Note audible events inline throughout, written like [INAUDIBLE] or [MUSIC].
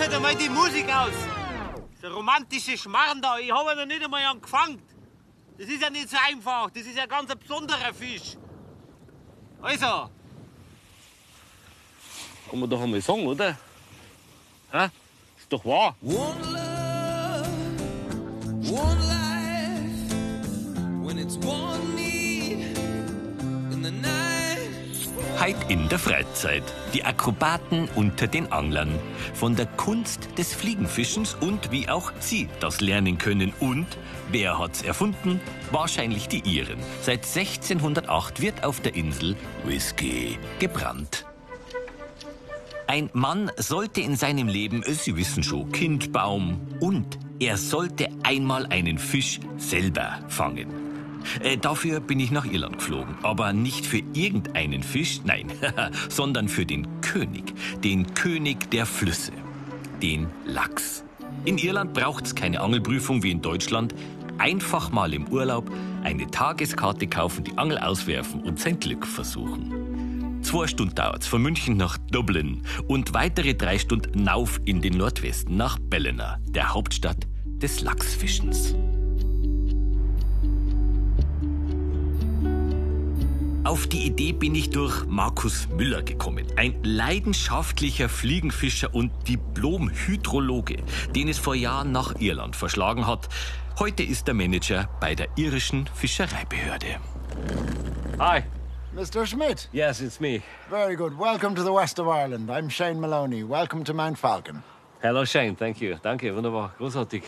halt einmal die Musik aus. Der romantische Schmarrn da, ich habe ihn noch nicht einmal angefangen. Das ist ja nicht so einfach, das ist ja ganz ein besonderer Fisch. Also. Kann man doch einmal sagen, oder? Hä? Ist doch wahr. One love, one life. When it's one Heit in der Freizeit. Die Akrobaten unter den Anglern. Von der Kunst des Fliegenfischens und wie auch sie das lernen können. Und wer hat's erfunden? Wahrscheinlich die Iren. Seit 1608 wird auf der Insel Whisky gebrannt. Ein Mann sollte in seinem Leben, Sie wissen schon, Kind, Baum und er sollte einmal einen Fisch selber fangen. Äh, dafür bin ich nach Irland geflogen. Aber nicht für irgendeinen Fisch, nein, [LAUGHS] sondern für den König. Den König der Flüsse. Den Lachs. In Irland braucht's keine Angelprüfung wie in Deutschland. Einfach mal im Urlaub eine Tageskarte kaufen, die Angel auswerfen und sein Glück versuchen. Zwei Stunden dauert's von München nach Dublin und weitere drei Stunden nauf in den Nordwesten nach Ballina, der Hauptstadt des Lachsfischens. Auf die Idee bin ich durch Markus Müller gekommen. Ein leidenschaftlicher Fliegenfischer und Diplom-Hydrologe, den es vor Jahren nach Irland verschlagen hat. Heute ist er Manager bei der irischen Fischereibehörde. Hi. Mr. Schmidt. Yes, it's me. Very good. Welcome to the west of Ireland. I'm Shane Maloney. Welcome to Mount Falcon. Hello, Shane. Thank you. Danke, wunderbar. Großartig.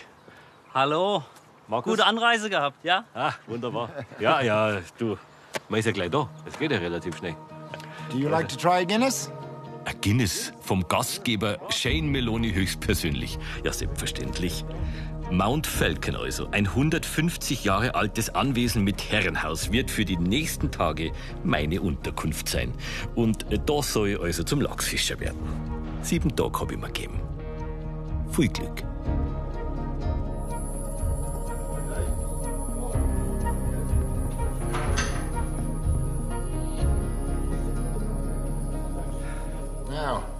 Hallo. Markus? Gute Anreise gehabt, ja? Ah, wunderbar. Ja, ja, du. Man ist ja gleich da. Es geht ja relativ schnell. Do you like to try Guinness? Ein Guinness vom Gastgeber Shane Meloni höchstpersönlich. Ja, selbstverständlich. Mount Falcon also, ein 150 Jahre altes Anwesen mit Herrenhaus, wird für die nächsten Tage meine Unterkunft sein. Und äh, da soll ich also zum Lachsfischer werden. Sieben Tage habe ich mir gegeben. Viel Glück.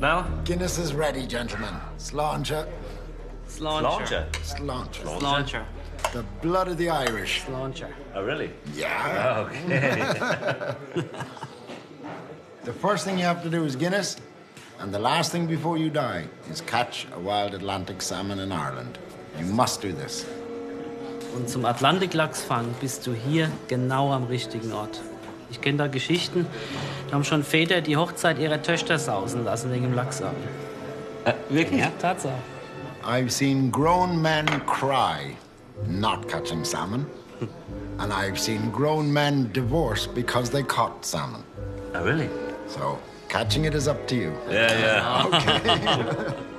Now, Now? Guinness is ready, gentlemen. Sláinte. Sláinte. Sláinte. Sláinte. The blood of the Irish. Sláinte. Oh, really? Yeah. [LAUGHS] Okay. [LAUGHS] The first thing you have to do is Guinness, and the last thing before you die is catch a wild Atlantic salmon in Ireland. You must do this. Und zum Atlantiklachsfang bist du hier genau am richtigen Ort. Ich kenne da Geschichten, da haben schon Väter die Hochzeit ihrer Töchter sausen lassen wegen dem Lachsabend. Äh, wirklich? Ja, Tatsache. I've seen grown men cry not catching salmon, and I've seen grown men divorce because they caught salmon. Oh, really? So, catching it is up to you. Ja, ja. [LAUGHS] [LAUGHS]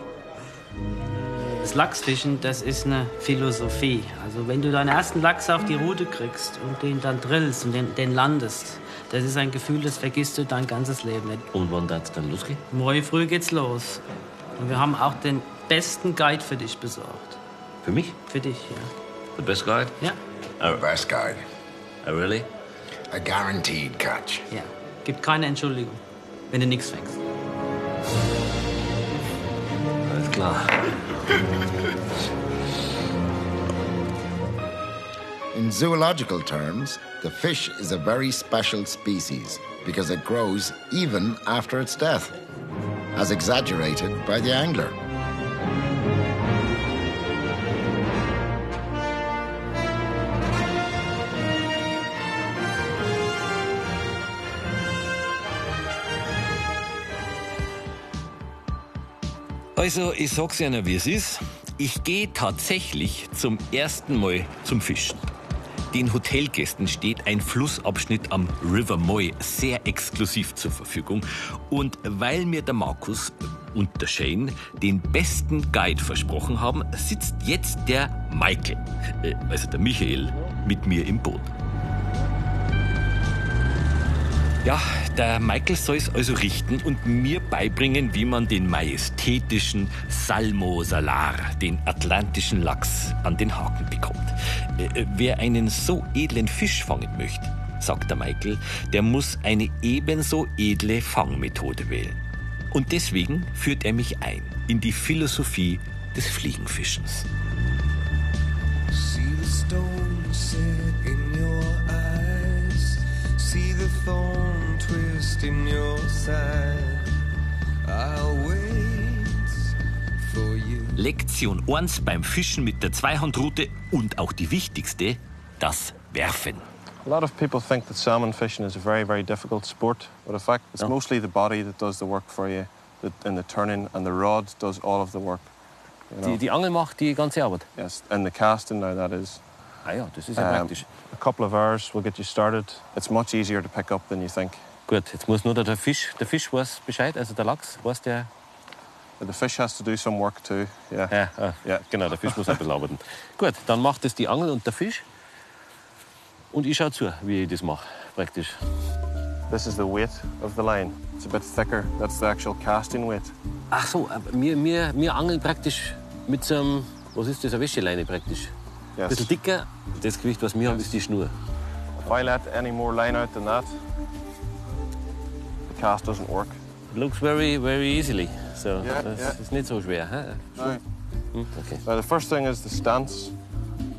Das Lachsfischen, das ist eine Philosophie. Also wenn du deinen ersten Lachs auf die Rute kriegst und den dann drillst und den, den landest, das ist ein Gefühl, das vergisst du dein ganzes Leben nicht. Und wann darf es dann losgehen? Morgen früh geht's los. Und wir haben auch den besten Guide für dich besorgt. Für mich? Für dich, ja. The best guide? Ja, The best guide. Oh, really? A guaranteed catch. ja. Gibt keine Entschuldigung, wenn du nichts fängst. Alles klar. [LAUGHS] In zoological terms, the fish is a very special species because it grows even after its death, as exaggerated by the angler. Also, ich sag's Ihnen, wie es ist. Ich gehe tatsächlich zum ersten Mal zum Fischen. Den Hotelgästen steht ein Flussabschnitt am River Moy sehr exklusiv zur Verfügung. Und weil mir der Markus und der Shane den besten Guide versprochen haben, sitzt jetzt der Michael, äh, also der Michael, mit mir im Boot. Ja, der Michael soll es also richten und mir beibringen, wie man den majestätischen Salmo Salar, den atlantischen Lachs, an den Haken bekommt. Äh, äh, wer einen so edlen Fisch fangen möchte, sagt der Michael, der muss eine ebenso edle Fangmethode wählen. Und deswegen führt er mich ein in die Philosophie des Fliegenfischens. See the stone set in your the thorn twist in your side. I'll wait for you. Lektion 1 beim Fischen mit der Zweihandrute und auch die wichtigste, das Werfen. A lot of people think that salmon fishing is a very, very difficult sport, but in fact, it's mostly the body that does the work for you the, in the turning, and the rod does all of the work. You know? Die, die Angel macht die ganze Arbeit. Yes, and the casting now, that is. Ah ja, das ist ja Um, praktisch. a couple of hours will get you started. It's much easier to pick up than you think. Gut, jetzt muss nur der, Fisch, der Fisch weiß Bescheid, also der Lachs weiß der. The fish has to do some work too. Yeah. Ja, ah, Ja. genau, der Fisch muss ein bisschen arbeiten. Gut, dann macht es die Angel und der Fisch. Und ich schaue zu, wie ich das mache, praktisch. This is the weight of the line. It's a bit thicker. That's the actual casting weight. Ach so, aber wir, wir, wir angeln praktisch mit so einem, was ist das, eine Wäscheleine praktisch. Ein Yes. bisschen dicker. Das Gewicht, was wir haben, ist die Schnur. If I let any more line out than that, the cast doesn't work. It looks very, very easily. So, das ja. ist nicht so schwer. Now, Hm, okay. now the first thing is the stance.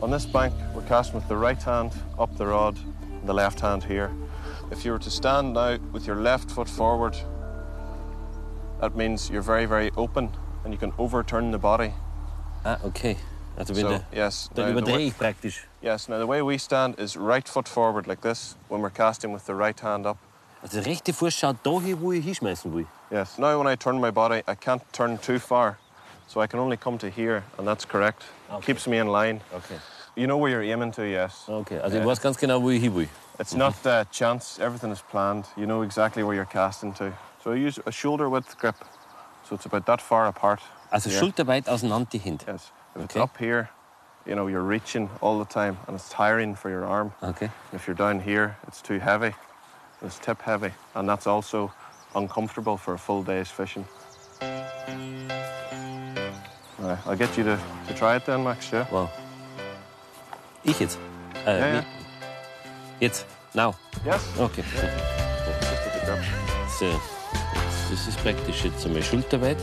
On this bank, we're casting with the right hand up the rod, and the left hand here. If you were to stand now with your left foot forward, that means you're very, very open and you can overturn the body. Ah, okay. Also wenn So, der, yes. dann now the way- ich praktisch. Yes, now the way we stand is right foot forward like this when we're casting with the right hand up. Der rechte schaut da hin, wo ich hinschmeißen will. Yes. Now when I turn my body, I can't turn too far. So I can only come to here, and that's correct. Keeps me in line. Okay. You know where you're aiming to, yes. Okay, also ich Ja. weiß ganz genau, wo ich hin will. It's not uh, chance, everything is planned. You know exactly where you're casting to. So I use a shoulder width grip. So it's about that far apart. Also here. schulterweit auseinander die Hände. Yes. If it's Okay. up here, you know, you're reaching all the time and it's tiring for your arm. Okay. If you're down here, it's too heavy. It's tip heavy. And that's also uncomfortable for a full day's fishing. Right, I'll get you to, to try it then, Max, yeah? Well, Ich jetzt? Äh, Ja, ja. wie- Jetzt? Now? Yes. Okay. Just with the grip. So. Das ist praktisch jetzt einmal schulterweit.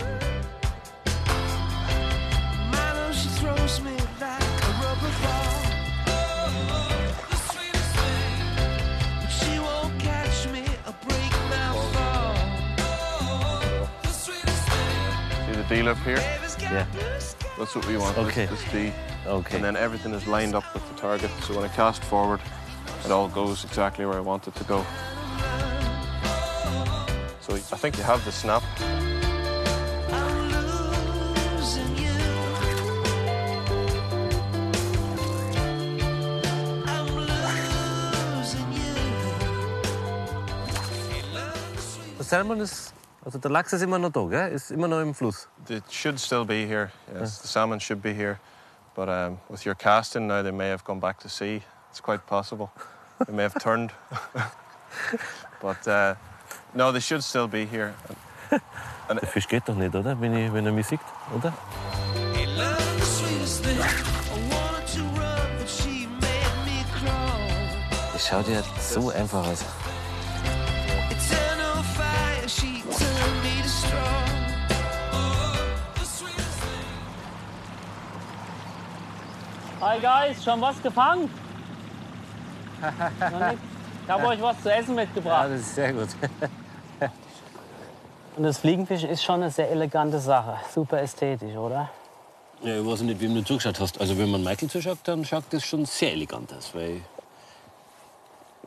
Thing, See the D lip here? Yeah. That's what we want. Okay. This, this Okay. And then everything is lined up with the target. So when I cast forward, it all goes exactly where I want it to go. So I think you have the snap. I'm losing you. I'm losing you. Der Salmon ist, also der Lachs ist immer noch da, gell? Ist immer noch im Fluss. It should still be here. Yes, the salmon should be here. But um, with your casting now, they may have gone back to sea. It's quite possible. They may have turned. [LAUGHS] but uh, no, they should still be here. [LAUGHS] Der Fisch geht doch nicht, oder? Wenn, ich, wenn er mich sieht, oder? Das schaut ja so einfach aus. Hi guys, schon was gefangen? Ich habe euch was zu essen Ja, mitgebracht. das ist sehr gut. Und das Fliegenfischen ist schon eine sehr elegante Sache. Super ästhetisch, oder? Ja, ich weiß nicht, wem du zugeschaut hast. Also wenn man Michael zuschaut, dann schaut das schon sehr elegant aus, weil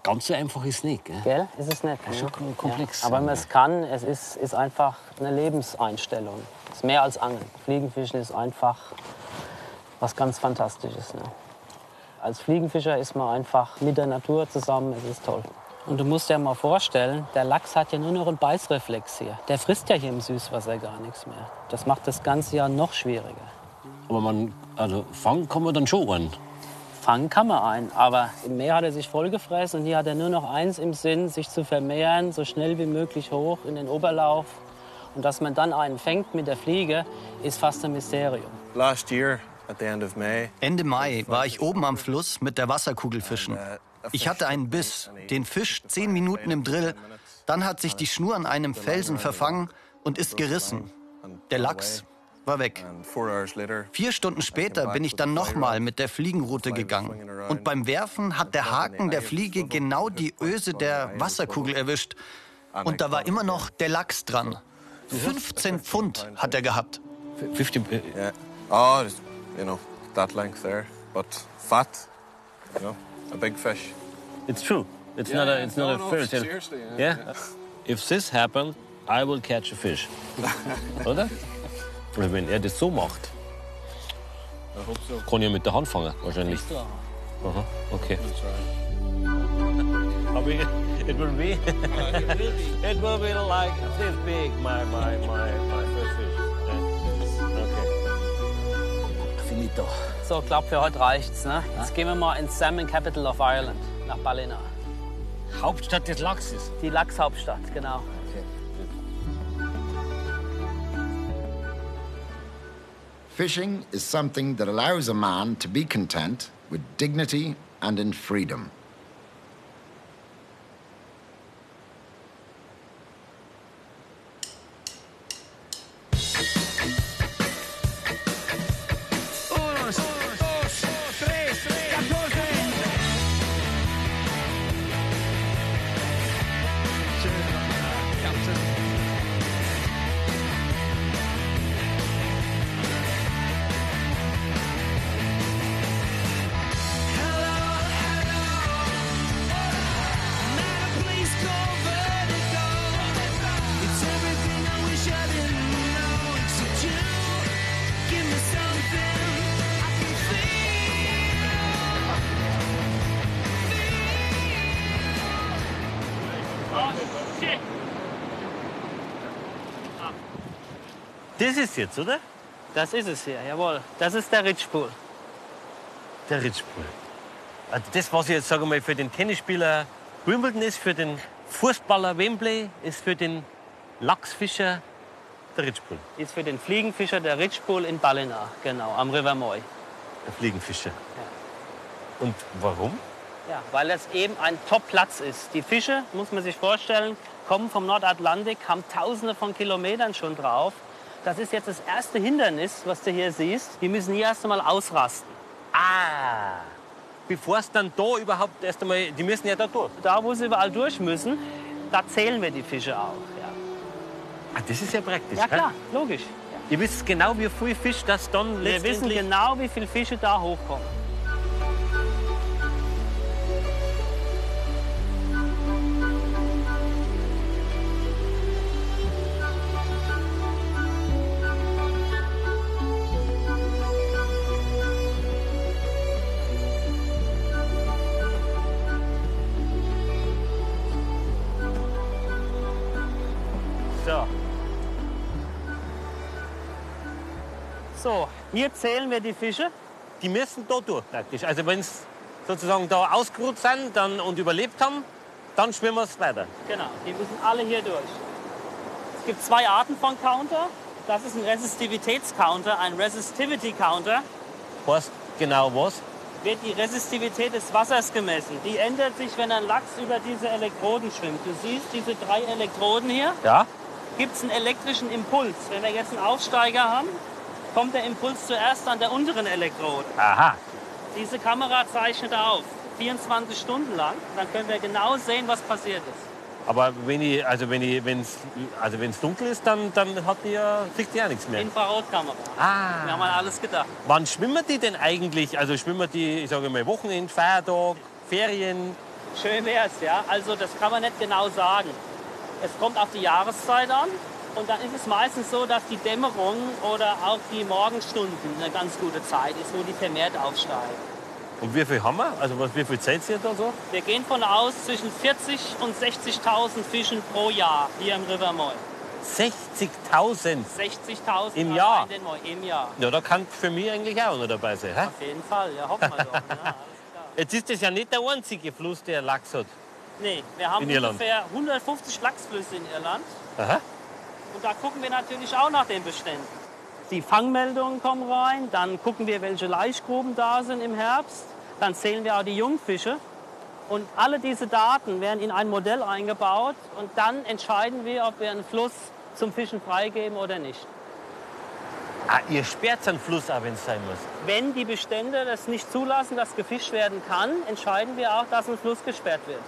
ganz so einfach ist es nicht, gell? Gell? Ist es nicht? ist ne? schon komplex. Ja. Aber wenn man es kann, es ist, ist einfach eine Lebenseinstellung. Es ist mehr als Angeln. Fliegenfischen ist einfach was ganz Fantastisches. Ne? Als Fliegenfischer ist man einfach mit der Natur zusammen. Es ist toll. Und du musst dir mal vorstellen, der Lachs hat ja nur noch einen Beißreflex hier. Der frisst ja hier im Süßwasser gar nichts mehr. Das macht das ganze Jahr noch schwieriger. Aber man, also fangen kann man dann schon einen. fangen kann man einen. Aber im Meer hat er sich vollgefressen und hier hat er nur noch eins im Sinn, sich zu vermehren, so schnell wie möglich hoch in den Oberlauf. Und dass man dann einen fängt mit der Fliege, ist fast ein Mysterium. Last year, at the end of May, Ende Mai war ich oben am Fluss mit der Wasserkugel fischen. Ich hatte einen Biss, den Fisch zehn Minuten im Drill. Dann hat sich die Schnur an einem Felsen verfangen und ist gerissen. Der Lachs war weg. and four hours later, Vier Stunden später bin ich dann nochmal mit der Fliegenroute gegangen. Und beim Werfen hat der Haken der Fliege genau die Öse der Wasserkugel erwischt. Und da war immer noch der Lachs dran. 15 Pfund hat er gehabt. 50, äh. Oh, you know, that length there, but fat, you know, a big fish. it's true. It's not a, it's not a fairy tale. Seriously, Yeah? If this happened, I will catch a fish. [LAUGHS] Oder? Oder wenn er das so macht, I hope so. kann ich mit der Hand fangen, wahrscheinlich. Aha, okay. [LAUGHS] Aber it will be, [LAUGHS] it will be like this big, my, my, my, my Finito. So, ich glaube, für heute reicht's. Ne? Jetzt gehen wir mal ins Salmon Capital of Ireland, nach Ballina. Hauptstadt des Lachses. Die Lachshauptstadt, genau. Fishing is something that allows a man to be content with dignity and in freedom. Das ist jetzt, oder? Das ist es hier, jawohl. Das ist der Ridgepool. Der Ritschpool. Also das, was ich jetzt sage mal, für den Tennisspieler Wimbledon ist, für den Fußballer Wembley, ist für den Lachsfischer der Ritschpool, Ist für den Fliegenfischer der Ridgepool in Ballina, genau, am River Moy. der Fliegenfischer. Und warum? Ja, weil das eben ein Top-Platz ist. Die Fische, muss man sich vorstellen, kommen vom Nordatlantik, haben tausende von Kilometern schon drauf. Das ist jetzt das erste Hindernis, was du hier siehst. Die müssen hier erst einmal ausrasten. Ah! Bevor es dann da überhaupt erst einmal, die müssen ja da durch. Da, wo sie überall durch müssen, da zählen wir die Fische auch. Ja, Ah, das ist ja praktisch. ja klar, logisch. Ihr wisst genau, wie viel Fisch das dann Wir wissen letztendlich... genau, wie viele Fische da hochkommen. Hier zählen wir die Fische. Die müssen da durch praktisch. Also wenn sie sozusagen da ausgeruht sind dann, und überlebt haben, dann schwimmen sie weiter. Genau, die müssen alle hier durch. Es gibt zwei Arten von Counter. Das ist ein Resistivitätscounter, ein Resistivity Counter. Heißt genau was? Wird die Resistivität des Wassers gemessen. Die ändert sich, wenn ein Lachs über diese Elektroden schwimmt. Du siehst diese drei Elektroden hier. Ja. Gibt es einen elektrischen Impuls. Wenn wir jetzt einen Aufsteiger haben, kommt der Impuls zuerst an der unteren Elektrode. Aha. Diese Kamera zeichnet auf, 24 Stunden lang. Dann können wir genau sehen, was passiert ist. Aber wenn ich, also wenn ich, wenn's, also wenn's dunkel ist, dann, dann hat die ja, kriegt die ja nichts mehr. Infrarotkamera. Ah. Wir haben an alles gedacht. Wann schwimmen die denn eigentlich? Also schwimmen die, ich sage mal, Wochenend, Feiertag, Ferien? Schön wär's, ja. Also das kann man nicht genau sagen. Es kommt auf die Jahreszeit an und dann ist es meistens so, dass die Dämmerung oder auch die Morgenstunden eine ganz gute Zeit ist, wo die vermehrt aufsteigen. Und wie viel haben wir? Also was, wie viel Zeit ihr da so? Wir gehen von aus zwischen 40 und 60.000 Fischen pro Jahr hier im River Moy. 60.000. 60.000 Im Jahr? Im Jahr. Ja, da kann für mich eigentlich auch noch dabei sein. Hä? Auf jeden Fall, ja, hoffen wir doch. Ja, [LAUGHS] Jetzt ist das ja nicht der einzige Fluss, der Lachs hat. Nee, wir haben ungefähr 150 Lachsflüsse in Irland. Aha. Und da gucken wir natürlich auch nach den Beständen. Die Fangmeldungen kommen rein, dann gucken wir, welche Laichgruben da sind im Herbst. Dann zählen wir auch die Jungfische. Und alle diese Daten werden in ein Modell eingebaut und dann entscheiden wir, ob wir einen Fluss zum Fischen freigeben oder nicht. Ah, ihr sperrt einen Fluss ab, wenn es sein muss. Wenn die Bestände das nicht zulassen, dass gefischt werden kann, entscheiden wir auch, dass ein Fluss gesperrt wird.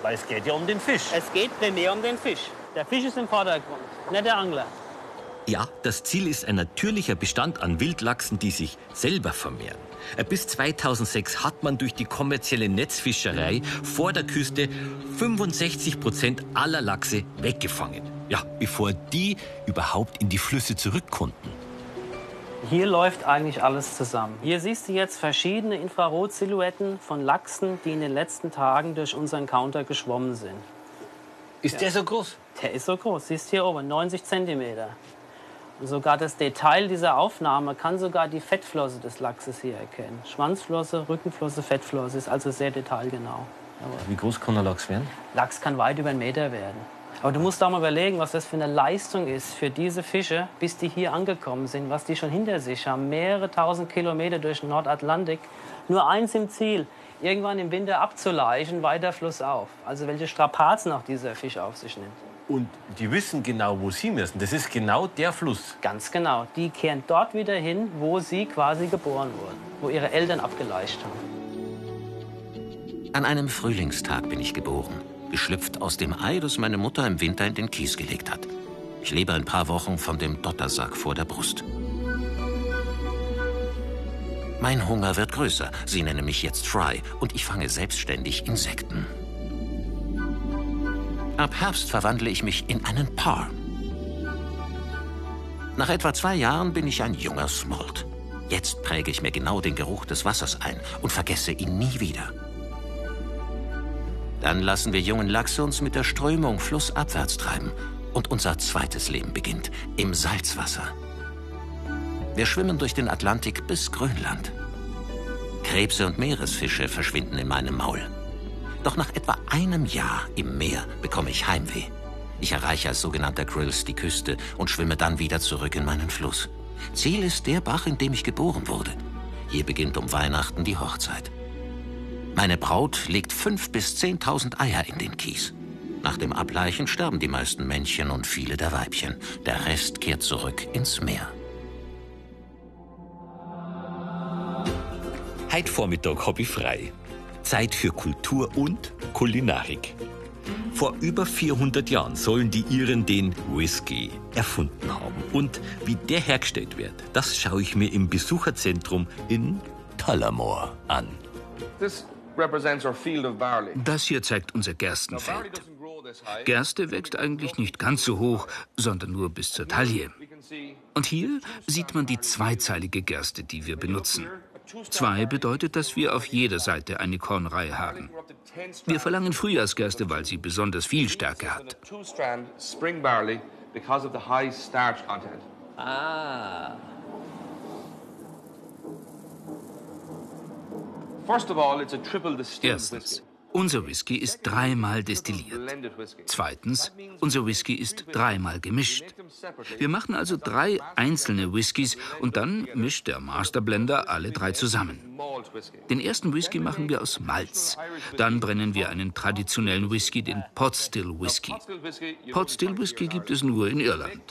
Weil es geht ja um den Fisch. Es geht primär um den Fisch. Der Fisch ist im Vordergrund, nicht der Angler. Ja, das Ziel ist ein natürlicher Bestand an Wildlachsen, die sich selber vermehren. Bis 2006 hat man durch die kommerzielle Netzfischerei vor der Küste 65 Prozent aller Lachse weggefangen. Ja, bevor die überhaupt in die Flüsse zurück konnten. Hier läuft eigentlich alles zusammen. Hier siehst du jetzt verschiedene Infrarotsilhouetten von Lachsen, die in den letzten Tagen durch unseren Counter geschwommen sind. Ist der so groß? Der ist so groß, siehst hier oben, 90 Zentimeter. Und sogar das Detail dieser Aufnahme kann sogar die Fettflosse des Lachses hier erkennen. Schwanzflosse, Rückenflosse, Fettflosse ist also sehr detailgenau. Wie groß kann der Lachs werden? Lachs kann weit über einen Meter werden. Aber du musst auch mal überlegen, was das für eine Leistung ist für diese Fische, bis die hier angekommen sind, was die schon hinter sich haben. Mehrere tausend Kilometer durch den Nordatlantik. Nur eins im Ziel, irgendwann im Winter abzuleichen, weiter flussauf. Also welche Strapazen auch dieser Fisch auf sich nimmt. Und die wissen genau, wo sie müssen. Das ist genau der Fluss. Ganz genau. Die kehren dort wieder hin, wo sie quasi geboren wurden, wo ihre Eltern abgeleicht haben. An einem Frühlingstag bin ich geboren, geschlüpft aus dem Ei, das meine Mutter im Winter in den Kies gelegt hat. Ich lebe ein paar Wochen von dem Dottersack vor der Brust. Mein Hunger wird größer. Sie nennen mich jetzt Fry und ich fange selbstständig Insekten. Ab Herbst verwandle ich mich in einen Par. Nach etwa zwei Jahren bin ich ein junger Smolt. Jetzt präge ich mir genau den Geruch des Wassers ein und vergesse ihn nie wieder. Dann lassen wir jungen Lachse uns mit der Strömung flussabwärts treiben und unser zweites Leben beginnt im Salzwasser. Wir schwimmen durch den Atlantik bis Grönland. Krebse und Meeresfische verschwinden in meinem Maul. Doch nach etwa einem Jahr im Meer bekomme ich Heimweh. Ich erreiche als sogenannter Grills die Küste und schwimme dann wieder zurück in meinen Fluss. Ziel ist der Bach, in dem ich geboren wurde. Hier beginnt um Weihnachten die Hochzeit. Meine Braut legt fünf bis zehntausend Eier in den Kies. Nach dem Ableichen sterben die meisten Männchen und viele der Weibchen. Der Rest kehrt zurück ins Meer. Heute Vormittag habe ich frei. Zeit für Kultur und Kulinarik. Vor über 400 Jahren sollen die Iren den Whisky erfunden haben. Und wie der hergestellt wird, das schaue ich mir im Besucherzentrum in Tullamore an. This represents our field of barley. Das hier zeigt unser Gerstenfeld. Gerste wächst eigentlich nicht ganz so hoch, sondern nur bis zur Taille. Und hier sieht man die zweizeilige Gerste, die wir benutzen. Zwei bedeutet, dass wir auf jeder Seite eine Kornreihe haben. Wir verlangen Frühjahrsgerste, weil sie besonders viel Stärke hat. Ah. Erstens. Unser Whisky ist dreimal destilliert. Zweitens, unser Whisky ist dreimal gemischt. Wir machen also drei einzelne Whiskys und dann mischt der Masterblender alle drei zusammen. Den ersten Whisky machen wir aus Malz. Dann brennen wir einen traditionellen Whisky, den Pot Still Whisky. Still whiskey. you Pot Still Whisky gibt es nur in Irland.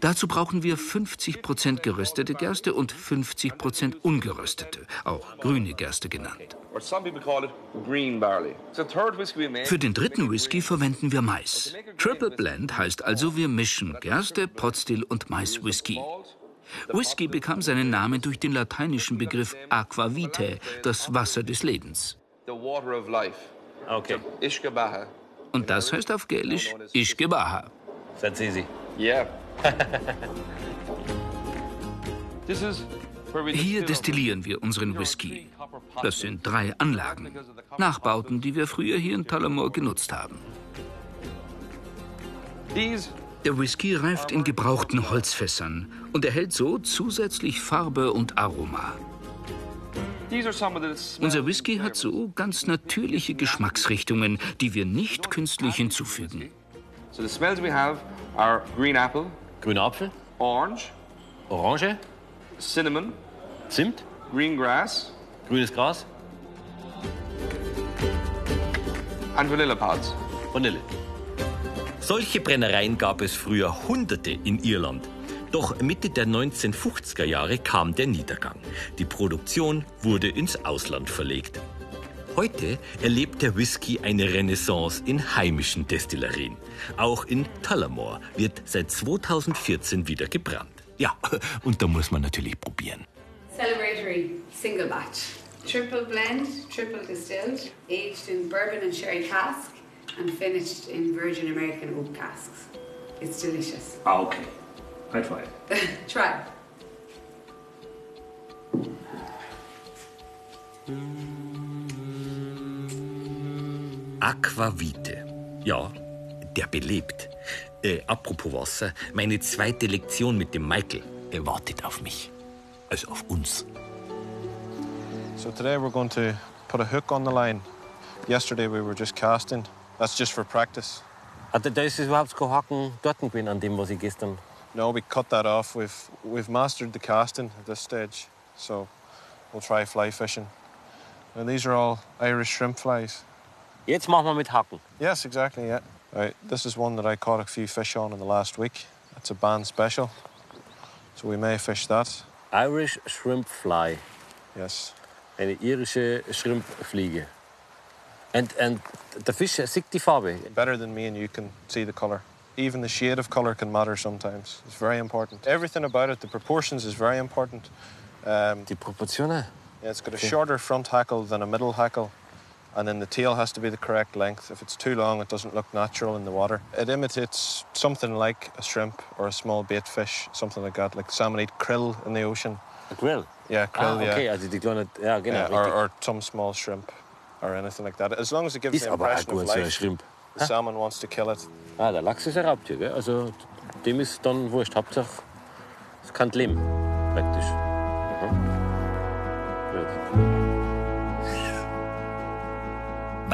Dazu brauchen wir 50% geröstete Gerste und 50% ungeröstete, auch grüne Gerste genannt. Some people call it green Für den dritten Whisky verwenden wir Mais. Triple Blend heißt also, wir mischen Gerste, Potstill und Mais-Whisky. Whisky bekam seinen Namen durch den lateinischen Begriff aqua vitae, das Wasser des Lebens. Okay. Und das heißt auf Gälisch Ishgebaha. that's easy. Yeah. [LAUGHS] Hier destillieren wir unseren Whisky. Das sind drei Anlagen. Nachbauten, die wir früher hier in Tullamore genutzt haben. Der Whisky reift in gebrauchten Holzfässern und erhält so zusätzlich Farbe und Aroma. Unser Whisky hat so ganz natürliche Geschmacksrichtungen, die wir nicht künstlich hinzufügen. So the smells we have are green apple, Grüner Apfel, orange, Orange, cinnamon, Zimt, green grass, grünes Gras, and vanilla pods. Vanille. Solche Brennereien gab es früher Hunderte in Irland. Doch Mitte der 1950er Jahre kam der Niedergang. Die Produktion wurde ins Ausland verlegt. Heute erlebt der Whisky eine Renaissance in heimischen Destillerien. Auch in Tullamore wird seit 2014 wieder gebrannt. Ja, [LAUGHS] und da muss man natürlich probieren. Celebratory single batch. Triple blend, triple distilled, aged in bourbon and sherry cask, and finished in virgin American oak casks. It's delicious. Ah, okay. High five. [LAUGHS] Try. Aquavite. Ja, der belebt. Äh, apropos Wasser, meine zweite Lektion mit dem Michael wartet auf mich. Also auf uns. So today we're going to put a hook on the line. Yesterday we were just casting. That's just for practice. Also, da ist überhaupt kein Haken dort gewesen an dem, was ich gestern. No, we cut that off. We've we've mastered the casting at this stage. So we'll try fly fishing. And these are all Irish shrimp flies. Jetzt machen wir mit Haken. Yes, exactly, yeah. Right, this is one that I caught a few fish on in the last week. It's a band special. So we may fish that. Irish Shrimp Fly. Yes. Eine irische Schrimpfliege. And, and der Fisch sieht die Farbe. Better than me and you can see the colour. Even the shade of colour can matter sometimes. It's very important. Everything about it, the proportions is very important. Um, die Proportionen? Yeah, it's got a shorter front hackle than a middle hackle. And then the tail has to be the correct length. If it's too long, it doesn't look natural in the water. It imitates something like a shrimp or a small bait fish, something like that. Like salmon eat krill in the ocean. A grill? Yeah, krill, ah, yeah. okay, also die kleine, ja genau. Yeah, or, or some small shrimp or anything like that. As long as it gives Ist the aber auch impression of gut, so ein life, Schrimp. the salmon wants to kill it. Ah, der Lachs ist ein Raubtier, gell? Also dem ist dann wurscht. Hauptsache, es kann leben, praktisch.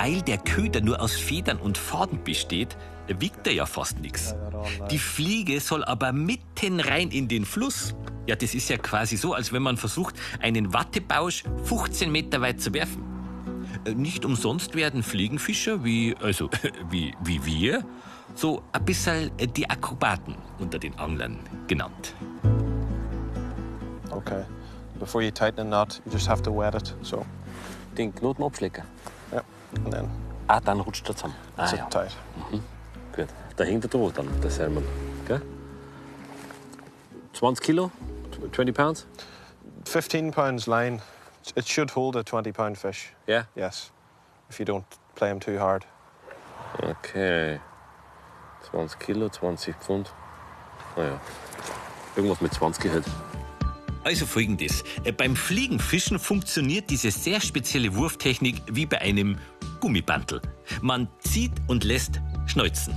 Weil der Köder nur aus Federn und Faden besteht, wiegt er ja fast nichts. Die Fliege soll aber mitten rein in den Fluss. Ja, das ist ja quasi so, als wenn man versucht, einen Wattebausch 15 Meter weit zu werfen. Äh, Nicht umsonst werden Fliegenfischer wie, also, [LAUGHS] wie, wie wir, so ein bisschen die Akrobaten unter den Anglern genannt. Okay. Before you tighten a knot, you just have to wet it. So, Den Knoten abschlecken. Then Ah, dann rutscht er zusammen. Ah, it's ja. it tight. Gut. Da hängt er dran, dann, der Salmon. Gell? 20 Kilo? 20 pounds? 15 pounds line. It should hold a 20 pound fish. Yeah? Yes. If you don't play him too hard. Okay. 20 Kilo, 20 Pfund. Naja. Irgendwas mit 20 halt. Also folgendes. Beim Fliegenfischen funktioniert diese sehr spezielle Wurftechnik wie bei einem Gummibandel. Man zieht und lässt schneuzen.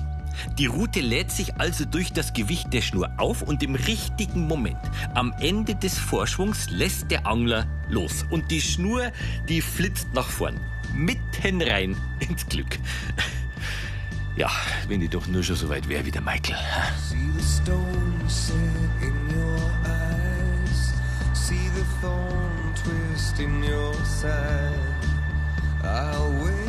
Die Rute lädt sich also durch das Gewicht der Schnur auf und im richtigen Moment, am Ende des Vorschwungs, lässt der Angler los. Und die Schnur, die flitzt nach vorn. Mitten rein [LAUGHS] ins Glück. Ja, wenn ich doch nur schon so weit wäre wie der Michael. See the thorn twist in your side. I'll wait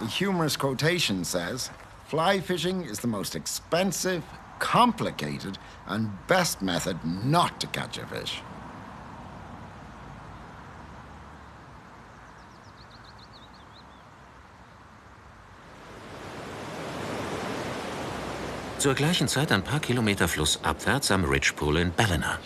The humorous quotation says, fly fishing is the most expensive, complicated, and best method not to catch a fish. Zur gleichen Zeit ein paar Kilometer flussabwärts am Ridge Pool in Ballina.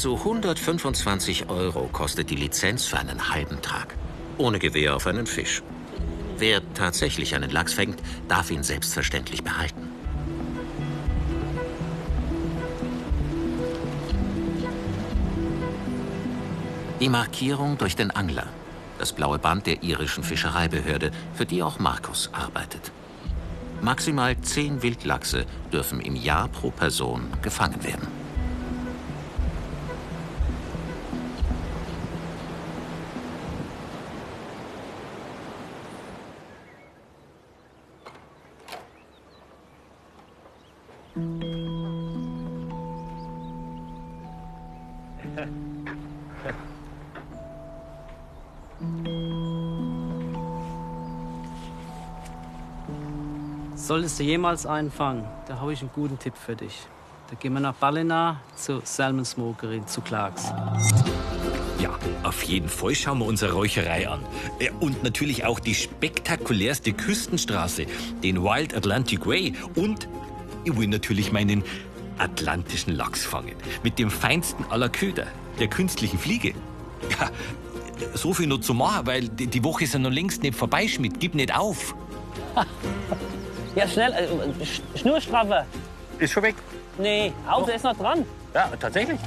Zu 125 Euro kostet die Lizenz für einen halben Tag. Ohne Gewehr auf einen Fisch. Wer tatsächlich einen Lachs fängt, darf ihn selbstverständlich behalten. Die Markierung durch den Angler. Das blaue Band der irischen Fischereibehörde, für die auch Markus arbeitet. Maximal zehn Wildlachse dürfen im Jahr pro Person gefangen werden. Solltest du jemals einen fangen, da habe ich einen guten Tipp für dich. Da gehen wir nach Ballina zur Salmon Smokerin, zu Clarks. Ja, auf jeden Fall schauen wir unsere Räucherei an. Und natürlich auch die spektakulärste Küstenstraße, den Wild Atlantic Way. Und ich will natürlich meinen atlantischen Lachs fangen. Mit dem feinsten aller Köder, der künstlichen Fliege. Ja, so viel noch zu machen, weil die Woche ist ja noch längst nicht vorbei, Schmidt. Gib nicht auf. [LAUGHS] Ja, schnell, äh, Sch- Schnurstraffer. Ist schon weg. Nee, der ist noch dran. Ja, tatsächlich.